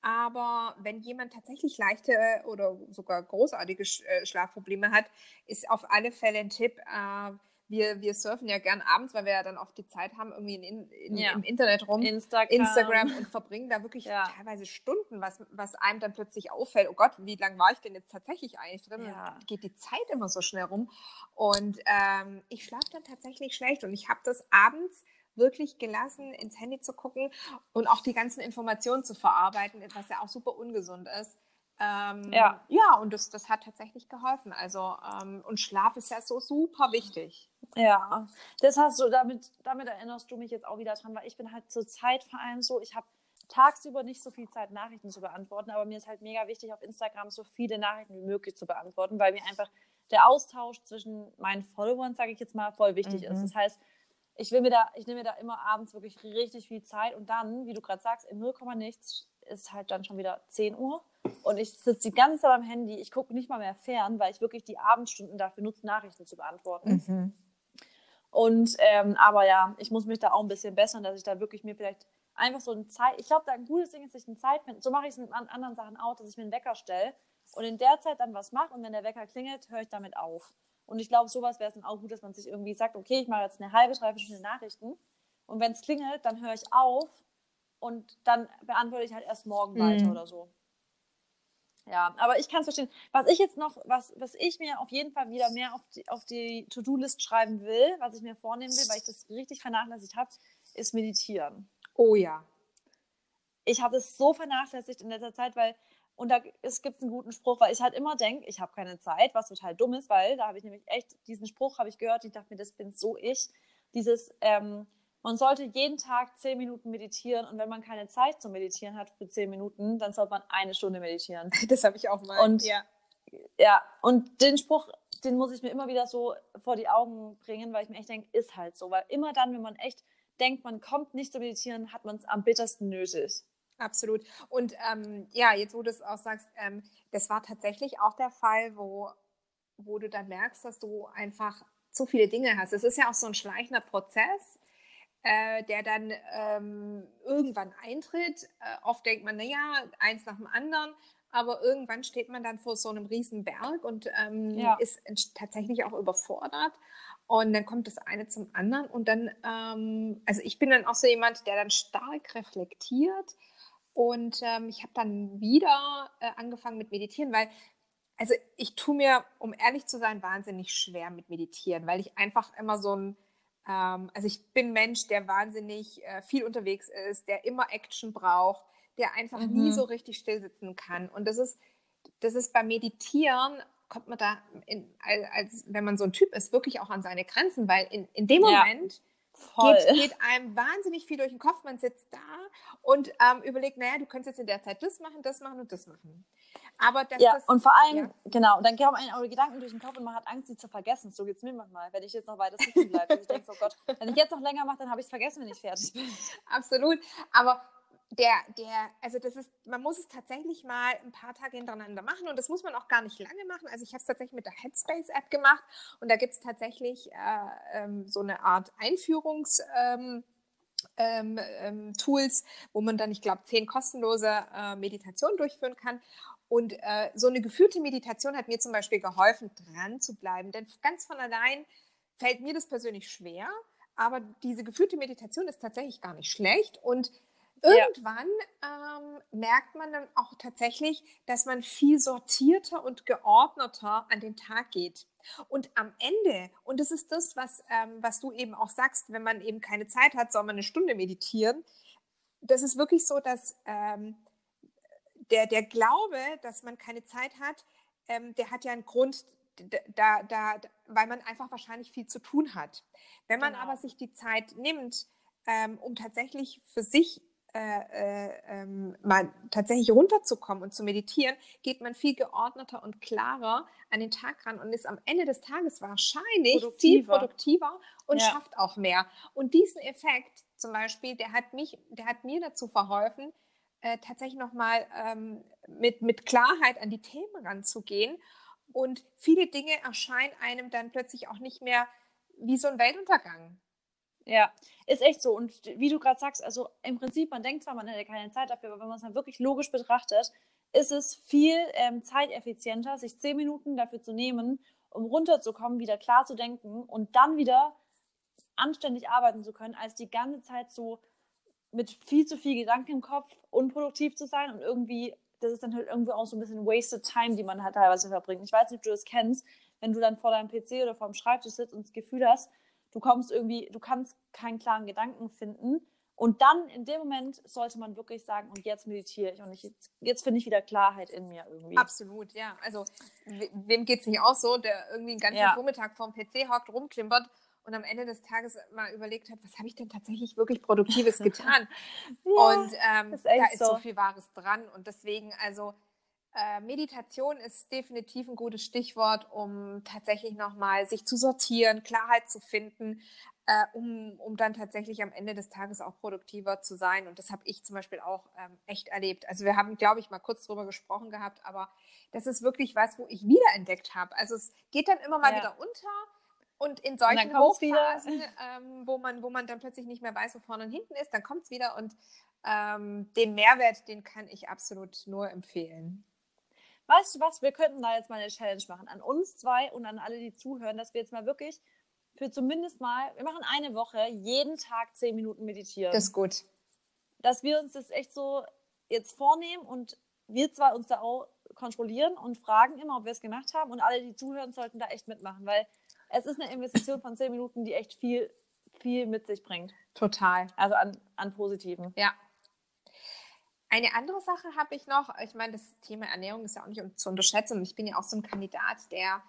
Aber wenn jemand tatsächlich leichte oder sogar großartige äh, Schlafprobleme hat, ist auf alle Fälle ein Tipp. Äh, wir, wir surfen ja gern abends, weil wir ja dann oft die Zeit haben, irgendwie in, in, ja. im Internet rum, Instagram. Instagram und verbringen da wirklich ja. teilweise Stunden, was, was einem dann plötzlich auffällt. Oh Gott, wie lange war ich denn jetzt tatsächlich eigentlich drin? Ja. Geht die Zeit immer so schnell rum. Und ähm, ich schlafe dann tatsächlich schlecht und ich habe das abends wirklich gelassen, ins Handy zu gucken und auch die ganzen Informationen zu verarbeiten, was ja auch super ungesund ist. Ähm, ja. ja, und das, das hat tatsächlich geholfen. Also, ähm, und Schlaf ist ja so super wichtig. Ja, das hast du, damit, damit erinnerst du mich jetzt auch wieder dran, weil ich bin halt zur Zeit vor allem so, ich habe tagsüber nicht so viel Zeit, Nachrichten zu beantworten, aber mir ist halt mega wichtig, auf Instagram so viele Nachrichten wie möglich zu beantworten, weil mir einfach der Austausch zwischen meinen Followern, sage ich jetzt mal, voll wichtig mhm. ist. Das heißt, ich will mir da, ich nehme mir da immer abends wirklich richtig viel Zeit und dann, wie du gerade sagst, in 0, nichts ist halt dann schon wieder 10 Uhr und ich sitze die ganze Zeit am Handy. Ich gucke nicht mal mehr fern, weil ich wirklich die Abendstunden dafür nutze, Nachrichten zu beantworten. Mhm. Und ähm, aber ja, ich muss mich da auch ein bisschen bessern, dass ich da wirklich mir vielleicht einfach so eine Zeit. Ich glaube, da ein gutes Ding ist, sich eine Zeit finden. So mache ich es mit anderen Sachen auch, dass ich mir einen Wecker stelle und in der Zeit dann was mache und wenn der Wecker klingelt, höre ich damit auf. Und ich glaube, sowas wäre es dann auch gut, dass man sich irgendwie sagt, okay, ich mache jetzt eine halbe, dreiviertel Stunde Nachrichten. Und wenn es klingelt, dann höre ich auf und dann beantworte ich halt erst morgen mhm. weiter oder so. Ja, aber ich kann es verstehen. Was ich jetzt noch, was, was ich mir auf jeden Fall wieder mehr auf die, auf die To-Do-List schreiben will, was ich mir vornehmen will, weil ich das richtig vernachlässigt habe, ist meditieren. Oh ja. Ich habe es so vernachlässigt in letzter Zeit, weil und da es gibt einen guten Spruch, weil ich halt immer denke, ich habe keine Zeit, was total dumm ist, weil da habe ich nämlich echt, diesen Spruch habe ich gehört, ich dachte mir, das bin so ich. Dieses, ähm, man sollte jeden Tag zehn Minuten meditieren und wenn man keine Zeit zum Meditieren hat für zehn Minuten, dann sollte man eine Stunde meditieren. Das habe ich auch mal. Und ja. ja, und den Spruch, den muss ich mir immer wieder so vor die Augen bringen, weil ich mir echt denke, ist halt so. Weil immer dann, wenn man echt denkt, man kommt nicht zu meditieren, hat man es am bittersten nötig. Absolut. Und ähm, ja, jetzt wo du es auch sagst, ähm, das war tatsächlich auch der Fall, wo, wo du dann merkst, dass du einfach zu viele Dinge hast. Es ist ja auch so ein schleichender Prozess, äh, der dann ähm, irgendwann eintritt. Äh, oft denkt man, naja, eins nach dem anderen. Aber irgendwann steht man dann vor so einem riesen Berg und ähm, ja. ist tatsächlich auch überfordert. Und dann kommt das eine zum anderen. Und dann, ähm, also ich bin dann auch so jemand, der dann stark reflektiert und ähm, ich habe dann wieder äh, angefangen mit Meditieren, weil, also ich tue mir, um ehrlich zu sein, wahnsinnig schwer mit Meditieren, weil ich einfach immer so ein, ähm, also ich bin ein Mensch, der wahnsinnig äh, viel unterwegs ist, der immer Action braucht, der einfach mhm. nie so richtig still sitzen kann. Und das ist, das ist beim Meditieren kommt man da, in, als, wenn man so ein Typ ist, wirklich auch an seine Grenzen, weil in, in dem Moment geht, geht, einem wahnsinnig viel durch den Kopf. Man sitzt da und ähm, überlegt, naja, du könntest jetzt in der Zeit das machen, das machen und das machen. Aber das, ja, das, und vor allem, ja. genau, dann kommen einem eure Gedanken durch den Kopf und man hat Angst, sie zu vergessen. So geht es mir manchmal, wenn ich jetzt noch weiter sitzen bleibe. ich denke, oh Gott, wenn ich jetzt noch länger mache, dann habe ich es vergessen, wenn ich fertig bin. Absolut. Aber der, der, also das ist, man muss es tatsächlich mal ein paar Tage hintereinander machen und das muss man auch gar nicht lange machen. Also ich habe es tatsächlich mit der Headspace-App gemacht und da gibt es tatsächlich äh, ähm, so eine Art Einführungs- ähm, ähm, ähm, Tools, wo man dann, ich glaube, zehn kostenlose äh, Meditationen durchführen kann. Und äh, so eine geführte Meditation hat mir zum Beispiel geholfen, dran zu bleiben. Denn ganz von allein fällt mir das persönlich schwer. Aber diese geführte Meditation ist tatsächlich gar nicht schlecht. Und Irgendwann ja. ähm, merkt man dann auch tatsächlich, dass man viel sortierter und geordneter an den Tag geht. Und am Ende, und das ist das, was, ähm, was du eben auch sagst, wenn man eben keine Zeit hat, soll man eine Stunde meditieren. Das ist wirklich so, dass ähm, der, der Glaube, dass man keine Zeit hat, ähm, der hat ja einen Grund, da, da, weil man einfach wahrscheinlich viel zu tun hat. Wenn man genau. aber sich die Zeit nimmt, ähm, um tatsächlich für sich äh, äh, ähm, mal tatsächlich runterzukommen und zu meditieren, geht man viel geordneter und klarer an den Tag ran und ist am Ende des Tages wahrscheinlich produktiver. viel produktiver und ja. schafft auch mehr. Und diesen Effekt zum Beispiel, der hat mich, der hat mir dazu verholfen, äh, tatsächlich nochmal ähm, mit, mit Klarheit an die Themen ranzugehen. Und viele Dinge erscheinen einem dann plötzlich auch nicht mehr wie so ein Weltuntergang. Ja, ist echt so. Und wie du gerade sagst, also im Prinzip, man denkt zwar, man hätte keine Zeit dafür, aber wenn man es dann wirklich logisch betrachtet, ist es viel ähm, zeiteffizienter, sich zehn Minuten dafür zu nehmen, um runterzukommen, wieder klar zu denken und dann wieder anständig arbeiten zu können, als die ganze Zeit so mit viel zu viel Gedanken im Kopf unproduktiv zu sein und irgendwie, das ist dann halt irgendwie auch so ein bisschen wasted time, die man halt teilweise verbringt. Ich weiß nicht, ob du das kennst, wenn du dann vor deinem PC oder vor dem Schreibtisch sitzt und das Gefühl hast, du kommst irgendwie, du kannst keinen klaren Gedanken finden. Und dann in dem Moment sollte man wirklich sagen, und jetzt meditiere ich und ich, jetzt, jetzt finde ich wieder Klarheit in mir irgendwie. Absolut, ja. Also wem geht es nicht auch so, der irgendwie einen ganzen ja. Vormittag vorm PC hockt, rumklimpert und am Ende des Tages mal überlegt hat, was habe ich denn tatsächlich wirklich Produktives getan? ja, und ähm, ist da ist so. so viel Wahres dran. Und deswegen, also äh, Meditation ist definitiv ein gutes Stichwort, um tatsächlich nochmal sich zu sortieren, Klarheit zu finden, äh, um, um dann tatsächlich am Ende des Tages auch produktiver zu sein. Und das habe ich zum Beispiel auch ähm, echt erlebt. Also wir haben, glaube ich, mal kurz drüber gesprochen gehabt, aber das ist wirklich was, wo ich wiederentdeckt habe. Also es geht dann immer mal ja. wieder unter. Und in solchen und Hochphasen, ähm, wo, man, wo man dann plötzlich nicht mehr weiß, wo vorne und hinten ist, dann kommt es wieder. Und ähm, den Mehrwert, den kann ich absolut nur empfehlen weißt du was, wir könnten da jetzt mal eine Challenge machen an uns zwei und an alle, die zuhören, dass wir jetzt mal wirklich für zumindest mal, wir machen eine Woche, jeden Tag zehn Minuten meditieren. Das ist gut. Dass wir uns das echt so jetzt vornehmen und wir zwar uns da auch kontrollieren und fragen immer, ob wir es gemacht haben und alle, die zuhören, sollten da echt mitmachen, weil es ist eine Investition von zehn Minuten, die echt viel, viel mit sich bringt. Total. Also an, an Positiven. Ja, eine andere Sache habe ich noch. Ich meine, das Thema Ernährung ist ja auch nicht zu unterschätzen. Ich bin ja auch so ein Kandidat, der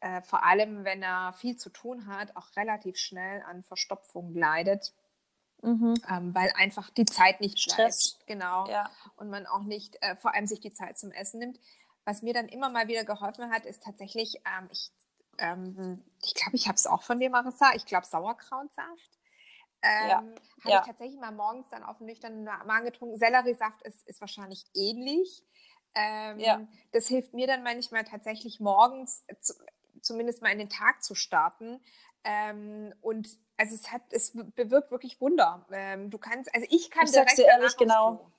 äh, vor allem, wenn er viel zu tun hat, auch relativ schnell an Verstopfung leidet. Mhm. Ähm, weil einfach die Zeit nicht Stress. Bleibt. Genau. Ja. Und man auch nicht, äh, vor allem sich die Zeit zum Essen nimmt. Was mir dann immer mal wieder geholfen hat, ist tatsächlich, ähm, ich, ähm, ich glaube, ich habe es auch von dir, Marissa, ich glaube Sauerkrautsaft. Ähm, ja. Habe ja. ich tatsächlich mal morgens dann auf einen nüchternen Magen getrunken. Selleriesaft ist, ist wahrscheinlich ähnlich. Ähm, ja. Das hilft mir dann manchmal tatsächlich morgens zu, zumindest mal in den Tag zu starten. Ähm, und also es hat, es bewirkt wirklich Wunder. Ähm, du kannst, also ich kann ich direkt dir ehrlich, genau.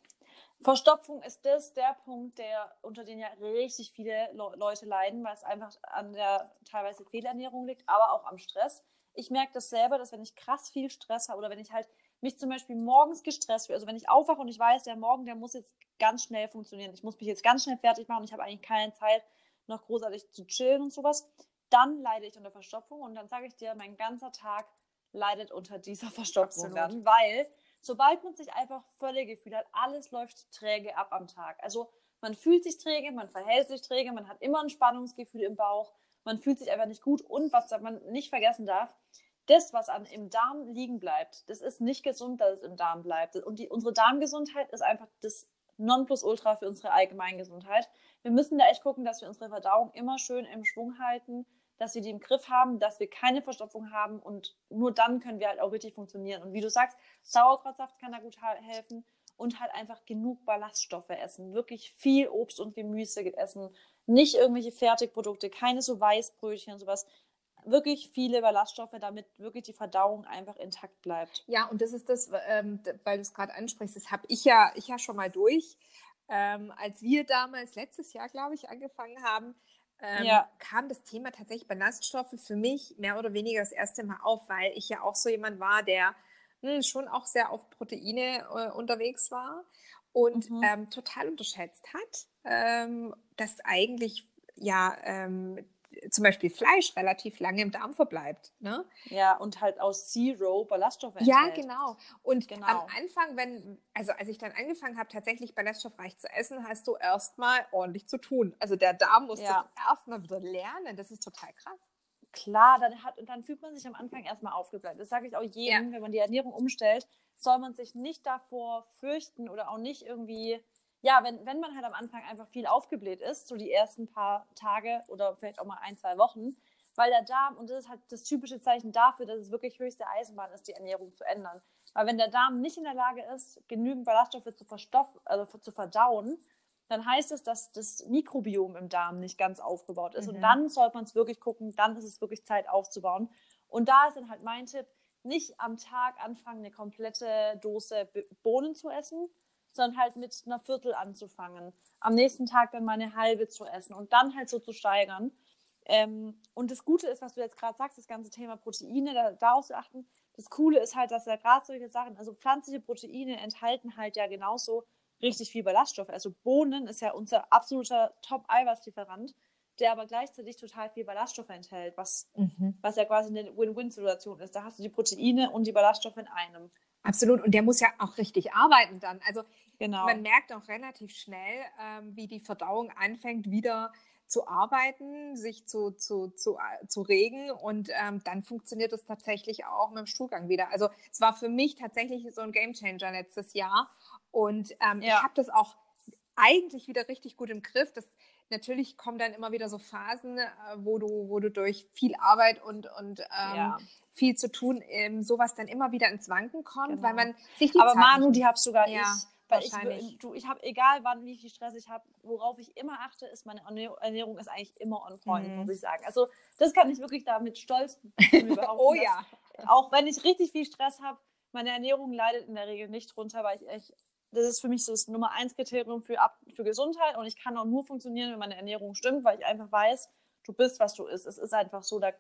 Verstopfung ist das der Punkt, der unter den ja richtig viele Le Leute leiden, weil es einfach an der teilweise Fehlernährung liegt, aber auch am Stress. Ich merke das selber, dass wenn ich krass viel Stress habe oder wenn ich halt mich zum Beispiel morgens gestresst fühle, also wenn ich aufwache und ich weiß, der Morgen, der muss jetzt ganz schnell funktionieren, ich muss mich jetzt ganz schnell fertig machen, ich habe eigentlich keine Zeit, noch großartig zu chillen und sowas, dann leide ich unter Verstopfung und dann sage ich dir, mein ganzer Tag leidet unter dieser Verstopfung dann, weil sobald man sich einfach völlig gefühlt hat, alles läuft träge ab am Tag. Also man fühlt sich träge, man verhält sich träge, man hat immer ein Spannungsgefühl im Bauch, man fühlt sich einfach nicht gut und was man nicht vergessen darf, das, was an, im Darm liegen bleibt, das ist nicht gesund, dass es im Darm bleibt. Und die, unsere Darmgesundheit ist einfach das Nonplusultra für unsere Allgemeingesundheit. Wir müssen da echt gucken, dass wir unsere Verdauung immer schön im Schwung halten, dass wir die im Griff haben, dass wir keine Verstopfung haben und nur dann können wir halt auch richtig funktionieren. Und wie du sagst, Sauerkrautsaft kann da gut helfen und halt einfach genug Ballaststoffe essen. Wirklich viel Obst und Gemüse essen. Nicht irgendwelche Fertigprodukte, keine so Weißbrötchen und sowas. Wirklich viele Ballaststoffe, damit wirklich die Verdauung einfach intakt bleibt. Ja, und das ist das, ähm, weil du es gerade ansprichst, das habe ich ja, ich ja schon mal durch. Ähm, als wir damals letztes Jahr, glaube ich, angefangen haben, ähm, ja. kam das Thema tatsächlich Ballaststoffe für mich mehr oder weniger das erste Mal auf, weil ich ja auch so jemand war, der hm, schon auch sehr auf Proteine äh, unterwegs war und mhm. ähm, total unterschätzt hat, ähm, dass eigentlich ja ähm, zum Beispiel Fleisch relativ lange im Darm verbleibt. Ne? Ja, und halt aus Zero Ballaststoffe enthält. Ja, genau. Und genau. am Anfang, wenn, also als ich dann angefangen habe, tatsächlich ballaststoffreich zu essen, hast du erstmal ordentlich zu tun. Also der Darm muss ja. das erstmal wieder lernen. Das ist total krass. Klar, dann, hat, dann fühlt man sich am Anfang erstmal aufgebläht. Das sage ich auch jedem, ja. wenn man die Ernährung umstellt, soll man sich nicht davor fürchten oder auch nicht irgendwie ja, wenn, wenn man halt am Anfang einfach viel aufgebläht ist, so die ersten paar Tage oder vielleicht auch mal ein, zwei Wochen, weil der Darm, und das ist halt das typische Zeichen dafür, dass es wirklich höchste Eisenbahn ist, die Ernährung zu ändern. Weil wenn der Darm nicht in der Lage ist, genügend Ballaststoffe zu, verstoff, also zu verdauen, dann heißt es, dass das Mikrobiom im Darm nicht ganz aufgebaut ist. Mhm. Und dann sollte man es wirklich gucken, dann ist es wirklich Zeit aufzubauen. Und da ist dann halt mein Tipp, nicht am Tag anfangen, eine komplette Dose Bohnen zu essen, sondern halt mit einer Viertel anzufangen. Am nächsten Tag dann mal eine halbe zu essen und dann halt so zu steigern. Ähm, und das Gute ist, was du jetzt gerade sagst, das ganze Thema Proteine, da, darauf zu achten. Das Coole ist halt, dass ja gerade solche Sachen, also pflanzliche Proteine enthalten halt ja genauso richtig viel Ballaststoffe. Also Bohnen ist ja unser absoluter Top-Eiweißlieferant, der aber gleichzeitig total viel Ballaststoffe enthält, was, mhm. was ja quasi eine Win-Win-Situation ist. Da hast du die Proteine und die Ballaststoffe in einem. Absolut. Und der muss ja auch richtig arbeiten dann. Also genau. man merkt auch relativ schnell, ähm, wie die Verdauung anfängt, wieder zu arbeiten, sich zu, zu, zu, äh, zu regen und ähm, dann funktioniert es tatsächlich auch mit dem Stuhlgang wieder. Also es war für mich tatsächlich so ein Gamechanger letztes Jahr und ähm, ja. ich habe das auch eigentlich wieder richtig gut im Griff. Das, natürlich kommen dann immer wieder so Phasen, äh, wo, du, wo du durch viel Arbeit und, und ähm, ja viel zu tun, ähm, sowas dann immer wieder ins Wanken kommt, genau. weil man sich die Aber Zeit Manu, die habe sogar ja, ich. Weil ich, du, ich habe, egal wann, wie viel Stress ich habe, worauf ich immer achte, ist, meine Ernährung ist eigentlich immer on point, mhm. muss ich sagen. Also, das kann ich wirklich da mit Stolz oh ja. Auch wenn ich richtig viel Stress habe, meine Ernährung leidet in der Regel nicht drunter, weil ich echt, das ist für mich so das Nummer eins Kriterium für, für Gesundheit und ich kann auch nur funktionieren, wenn meine Ernährung stimmt, weil ich einfach weiß, du bist, was du isst. Es ist einfach so, da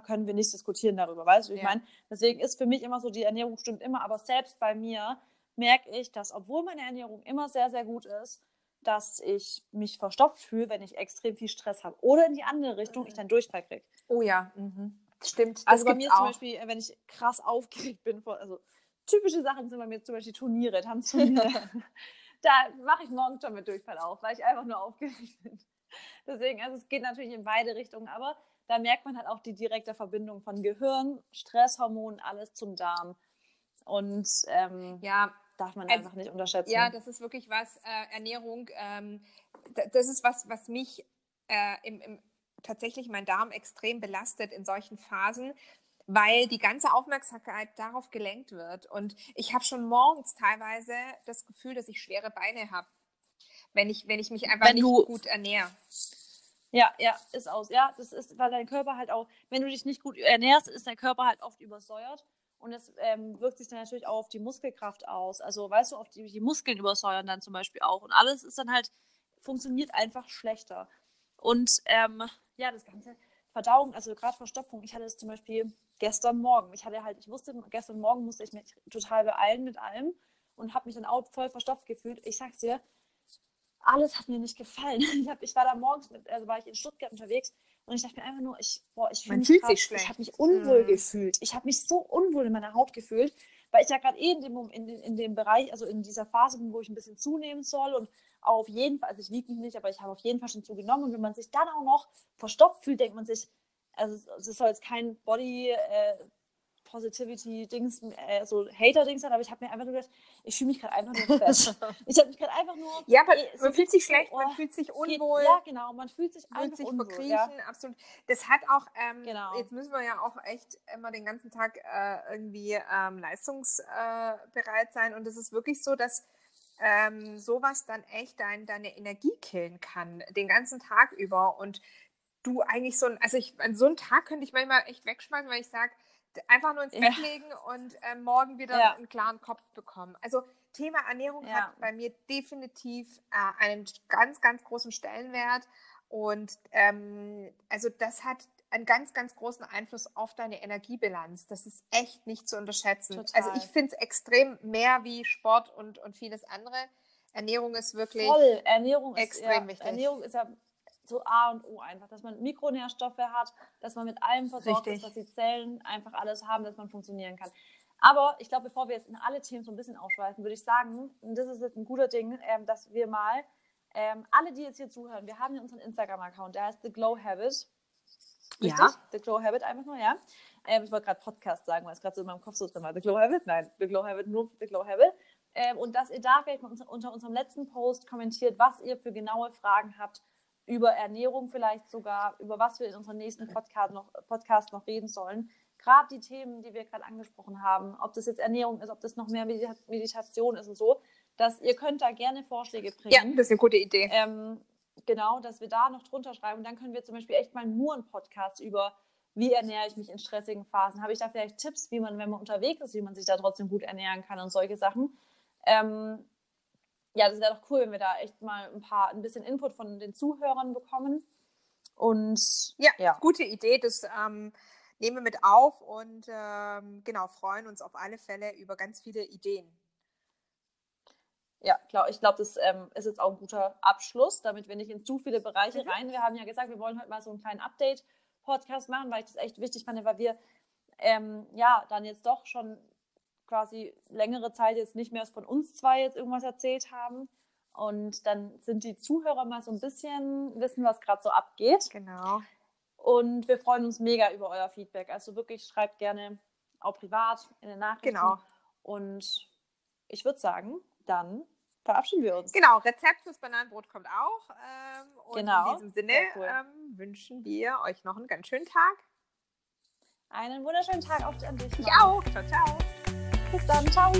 können wir nicht diskutieren darüber, weißt du? Ich ja. meine, deswegen ist für mich immer so, die Ernährung stimmt immer, aber selbst bei mir merke ich, dass obwohl meine Ernährung immer sehr, sehr gut ist, dass ich mich verstopft fühle, wenn ich extrem viel Stress habe. Oder in die andere Richtung, ich dann Durchfall kriege. Oh ja, mhm. stimmt. also bei mir auch. zum Beispiel, wenn ich krass aufgeregt bin, also typische Sachen sind bei mir zum Beispiel Turniere, Tanzturniere. da mache ich morgens schon mit Durchfall auf, weil ich einfach nur aufgeregt bin. Deswegen, also es geht natürlich in beide Richtungen, aber da merkt man halt auch die direkte Verbindung von Gehirn, Stresshormonen, alles zum Darm. Und ähm, ja, darf man also, einfach nicht unterschätzen. Ja, das ist wirklich was, äh, Ernährung, ähm, das ist was, was mich äh, im, im, tatsächlich mein Darm extrem belastet in solchen Phasen, weil die ganze Aufmerksamkeit darauf gelenkt wird. Und ich habe schon morgens teilweise das Gefühl, dass ich schwere Beine habe wenn ich, wenn ich mich einfach wenn nicht du, gut ernähre. Ja, ja, ist aus. Ja, das ist, weil dein Körper halt auch, wenn du dich nicht gut ernährst, ist dein Körper halt oft übersäuert. Und das ähm, wirkt sich dann natürlich auch auf die Muskelkraft aus. Also, weißt du, auf die, die Muskeln übersäuern dann zum Beispiel auch. Und alles ist dann halt, funktioniert einfach schlechter. Und ähm, ja, das Ganze, Verdauung, also gerade Verstopfung, ich hatte es zum Beispiel gestern Morgen. Ich hatte halt, ich wusste, gestern Morgen musste ich mich total beeilen mit allem und habe mich dann auch voll verstopft gefühlt. Ich sag's dir, alles hat mir nicht gefallen. Ich, hab, ich war da morgens, mit, also war ich in Stuttgart unterwegs und ich dachte mir einfach nur, ich, boah, ich fühle mich grad, Ich habe mich unwohl mhm. gefühlt. Ich habe mich so unwohl in meiner Haut gefühlt, weil ich ja gerade eh in dem, in, in dem Bereich, also in dieser Phase bin, wo ich ein bisschen zunehmen soll und auf jeden Fall, also ich wiege mich nicht, aber ich habe auf jeden Fall schon zugenommen und wenn man sich dann auch noch verstopft fühlt, denkt man sich, also es soll jetzt kein Body, äh, Positivity-Dings, äh, so Hater-Dings hat, aber ich habe mir einfach nur gedacht, ich fühle mich gerade einfach nur fest. ich habe mich gerade einfach nur. Ja, aber so man fühlt sich schlecht, man oh, fühlt sich unwohl. Ja, genau, man fühlt sich einfach sich unwohl. Verkriechen, ja. absolut. Das hat auch, ähm, genau. jetzt müssen wir ja auch echt immer den ganzen Tag äh, irgendwie ähm, leistungsbereit sein und es ist wirklich so, dass ähm, sowas dann echt dein, deine Energie killen kann, den ganzen Tag über und du eigentlich so ein, also ich, an so einen Tag könnte ich manchmal echt wegschmeißen, weil ich sage, einfach nur ins Bett ja. legen und äh, morgen wieder ja. einen klaren Kopf bekommen. Also Thema Ernährung ja. hat bei mir definitiv äh, einen ganz, ganz großen Stellenwert. Und ähm, also das hat einen ganz, ganz großen Einfluss auf deine Energiebilanz. Das ist echt nicht zu unterschätzen. Total. Also ich finde es extrem mehr wie Sport und, und vieles andere. Ernährung ist wirklich Voll. Ernährung extrem ist, ja, wichtig. Ernährung ist ja so A und O einfach, dass man Mikronährstoffe hat, dass man mit allem versorgt Richtig. ist, dass die Zellen einfach alles haben, dass man funktionieren kann. Aber ich glaube, bevor wir jetzt in alle Themen so ein bisschen aufschweifen, würde ich sagen, und das ist jetzt ein guter Ding, ähm, dass wir mal ähm, alle, die jetzt hier zuhören, wir haben hier unseren Instagram-Account, der heißt The Glow Habit. Richtig? Ja. The Glow Habit einfach nur, ja. Ähm, ich wollte gerade Podcast sagen, weil es gerade so in meinem Kopf so drin war. The Glow Habit? Nein, The Glow Habit, nur The Glow Habit. Ähm, und dass ihr da vielleicht mal unter unserem letzten Post kommentiert, was ihr für genaue Fragen habt über Ernährung vielleicht sogar, über was wir in unserem nächsten Podcast noch, Podcast noch reden sollen. Gerade die Themen, die wir gerade angesprochen haben, ob das jetzt Ernährung ist, ob das noch mehr Meditation ist und so, dass ihr könnt da gerne Vorschläge bringen. Ja, das ist eine gute Idee. Ähm, genau, dass wir da noch drunter schreiben. Und dann können wir zum Beispiel echt mal nur einen Podcast über, wie ernähre ich mich in stressigen Phasen. Habe ich da vielleicht Tipps, wie man, wenn man unterwegs ist, wie man sich da trotzdem gut ernähren kann und solche Sachen. Ähm, ja, das wäre doch cool, wenn wir da echt mal ein paar, ein bisschen Input von den Zuhörern bekommen. Und ja, ja. gute Idee. Das ähm, nehmen wir mit auf und ähm, genau, freuen uns auf alle Fälle über ganz viele Ideen. Ja, klar, ich glaube, das ähm, ist jetzt auch ein guter Abschluss, damit wir nicht in zu viele Bereiche mhm. rein. Wir haben ja gesagt, wir wollen heute mal so einen kleinen Update-Podcast machen, weil ich das echt wichtig fand, weil wir ähm, ja dann jetzt doch schon quasi längere Zeit jetzt nicht mehr von uns zwei jetzt irgendwas erzählt haben. Und dann sind die Zuhörer mal so ein bisschen wissen, was gerade so abgeht. Genau. Und wir freuen uns mega über euer Feedback. Also wirklich schreibt gerne auch privat in den Nachrichten. Genau. Und ich würde sagen, dann verabschieden wir uns. Genau, Rezept fürs Bananenbrot kommt auch. Ähm, und genau. in diesem Sinne cool. ähm, wünschen wir euch noch einen ganz schönen Tag. Einen wunderschönen Tag auch an dich. Ich auch. Ciao, ciao. Bis dann. Ciao.